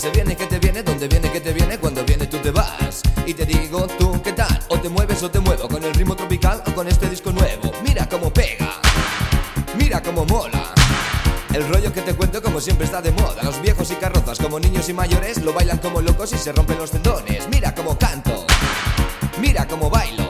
se viene que te viene, donde viene que te viene, cuando viene tú te vas. Y te digo tú qué tal, o te mueves o te muevo con el ritmo tropical o con este disco nuevo. Mira cómo pega, mira cómo mola. El rollo que te cuento como siempre está de moda Los viejos y carrozas como niños y mayores Lo bailan como locos y se rompen los tendones Mira cómo canto, mira cómo bailo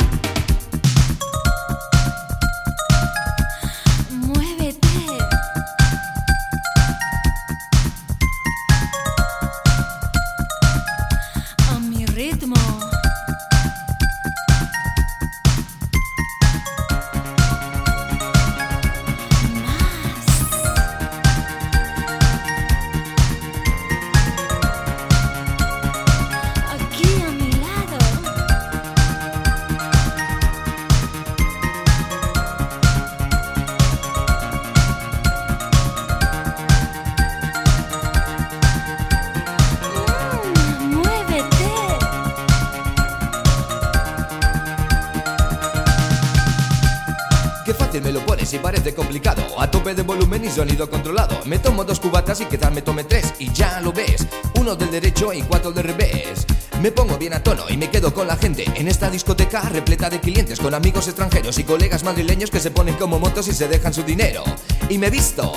de volumen y sonido controlado. Me tomo dos cubatas y quizás me tome tres Y ya lo ves, uno del derecho y cuatro del revés. Me pongo bien a tono y me quedo con la gente. En esta discoteca repleta de clientes Con amigos extranjeros y colegas madrileños Que se ponen como motos y se dejan su dinero. Y me visto,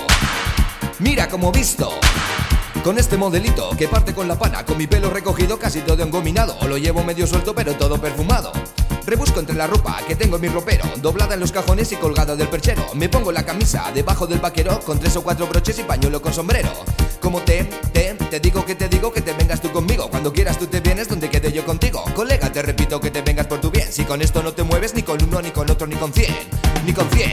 mira como visto. Con este modelito que parte con la pana, con mi pelo recogido casi todo engominado. Lo llevo medio suelto pero todo perfumado. Rebusco entre la ropa que tengo en mi ropero, doblada en los cajones y colgada del perchero. Me pongo la camisa debajo del vaquero con tres o cuatro broches y pañuelo con sombrero. Como te, te, te digo que te digo que te vengas tú conmigo. Cuando quieras tú te vienes donde quede yo contigo. Colega, te repito que te vengas por tu bien. Si con esto no te mueves ni con uno, ni con otro, ni con cien, ni con cien.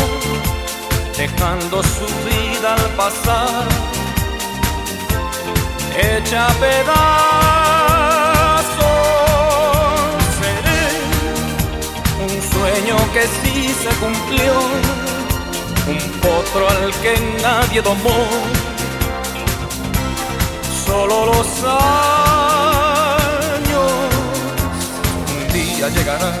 dejando su vida al pasar, hecha pedazos. Seré un sueño que sí se cumplió, un potro al que nadie domó solo los años. Un día llegará que ya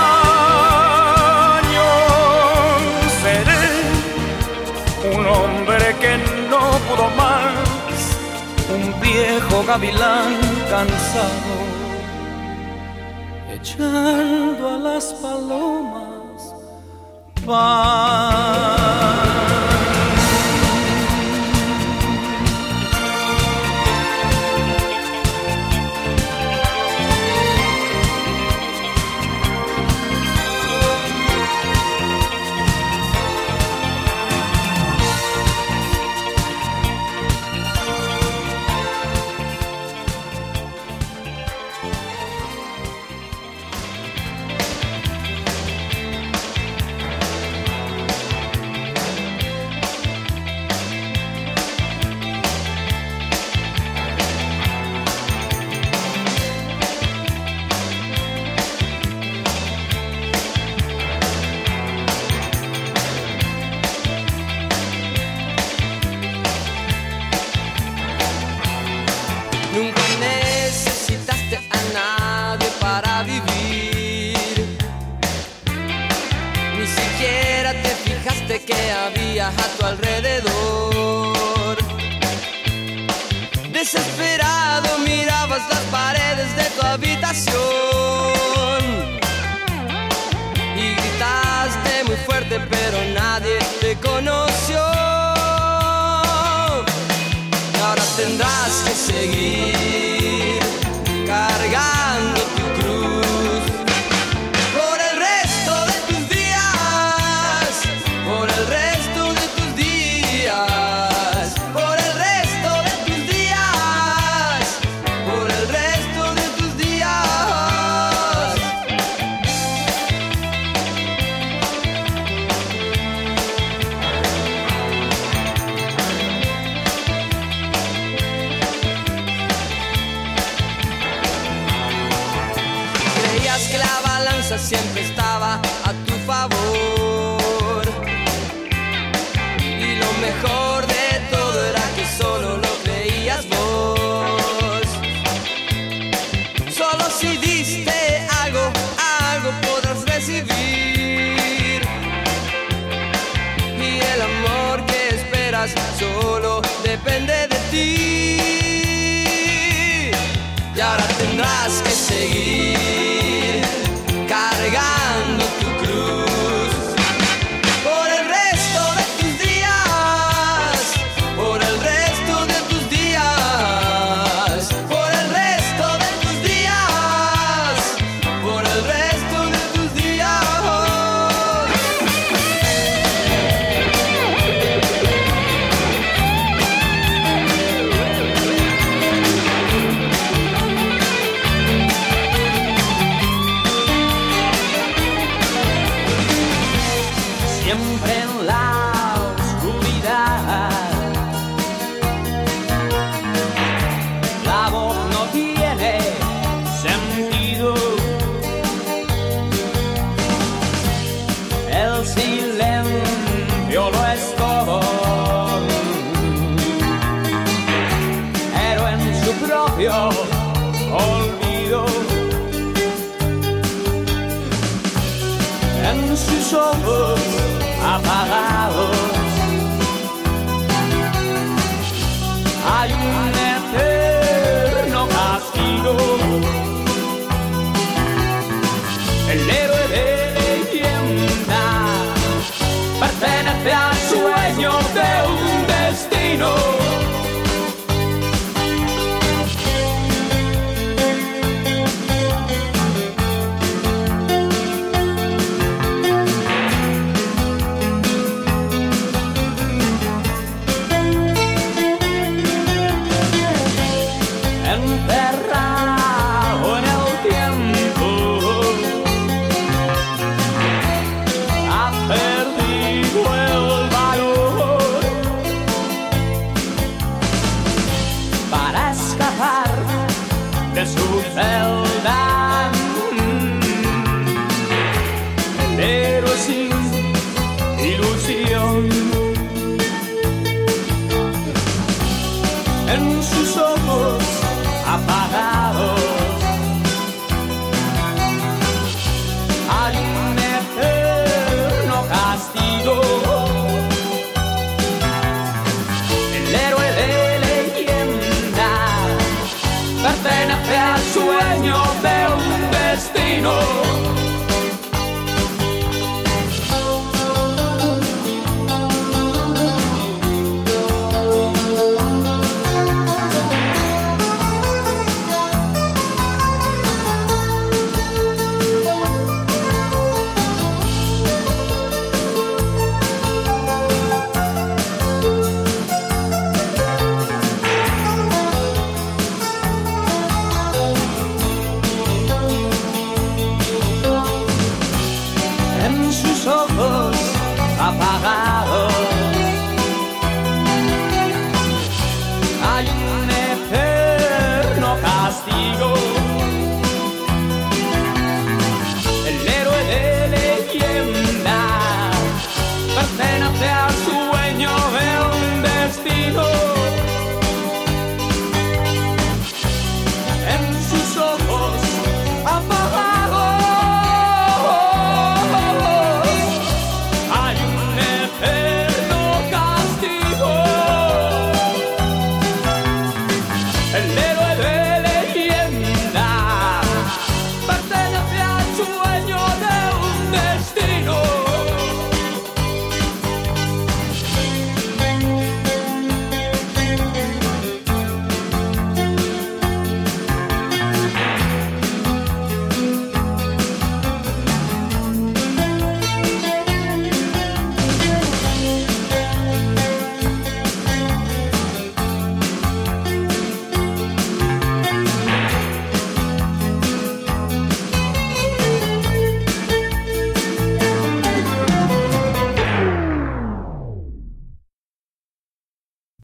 viejo gavilán cansado, echando a las palomas. canción olvido. En sus ojos apagados hay un eterno castigo.